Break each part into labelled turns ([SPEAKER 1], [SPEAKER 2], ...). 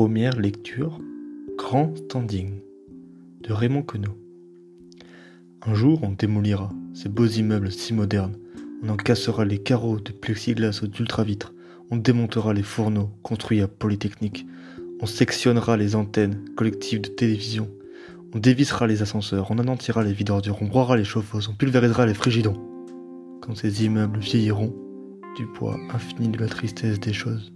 [SPEAKER 1] Première lecture Grand Standing de Raymond Queneau. Un jour, on démolira ces beaux immeubles si modernes. On en cassera les carreaux de plexiglas ou d'ultravitres. On démontera les fourneaux construits à Polytechnique. On sectionnera les antennes collectives de télévision. On dévissera les ascenseurs. On anéantira les vides On broiera les chauffeuses. On pulvérisera les frigidons. Quand ces immeubles vieilliront, du poids infini de la tristesse des choses.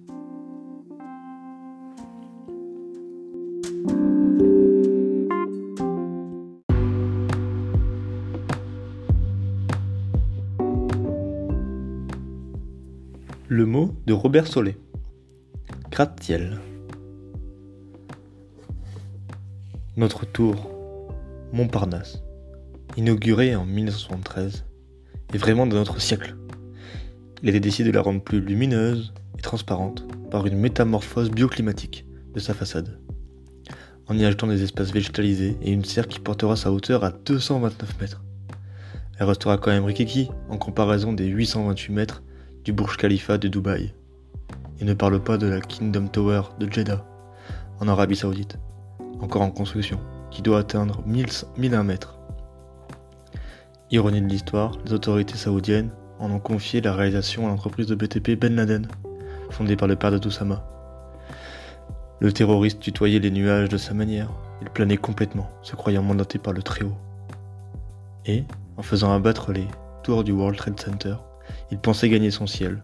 [SPEAKER 1] Le mot de Robert Solé. Gratte-ciel. Notre tour, Montparnasse, inaugurée en 1973, est vraiment de notre siècle. Il été décidé de la rendre plus lumineuse et transparente par une métamorphose bioclimatique de sa façade, en y ajoutant des espaces végétalisés et une serre qui portera sa hauteur à 229 mètres. Elle restera quand même rikiki en comparaison des 828 mètres du Burj Khalifa de Dubaï. Et ne parle pas de la Kingdom Tower de Jeddah, en Arabie Saoudite, encore en construction, qui doit atteindre 1001 mètres. Ironie de l'histoire, les autorités saoudiennes en ont confié la réalisation à l'entreprise de BTP Ben Laden, fondée par le père de Toussama. Le terroriste tutoyait les nuages de sa manière, il planait complètement, se croyant mandaté par le Très-Haut. Et, en faisant abattre les tours du World Trade Center, il pensait gagner son ciel.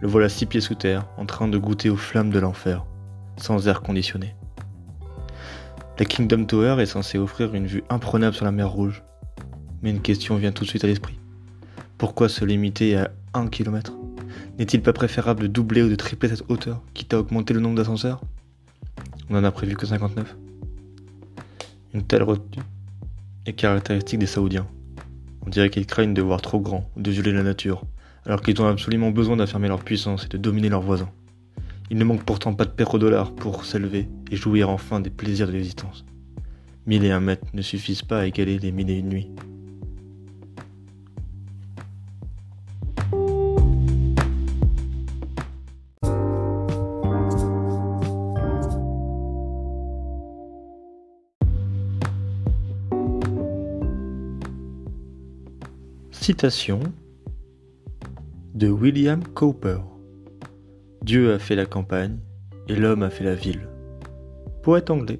[SPEAKER 1] Le voilà six pieds sous terre, en train de goûter aux flammes de l'enfer, sans air conditionné. La Kingdom Tower est censée offrir une vue imprenable sur la mer Rouge. Mais une question vient tout de suite à l'esprit. Pourquoi se limiter à 1 km N'est-il pas préférable de doubler ou de tripler cette hauteur, quitte à augmenter le nombre d'ascenseurs? On n'en a prévu que 59. Une telle retenue est caractéristique des Saoudiens. On dirait qu'ils craignent de voir trop grand ou de violer la nature, alors qu'ils ont absolument besoin d'affirmer leur puissance et de dominer leurs voisins. Il ne manque pourtant pas de pétrodollars pour s'élever et jouir enfin des plaisirs de l'existence. Mille et un mètres ne suffisent pas à égaler les mille et une nuits. Citation de William Cowper. Dieu a fait la campagne et l'homme a fait la ville. Poète anglais.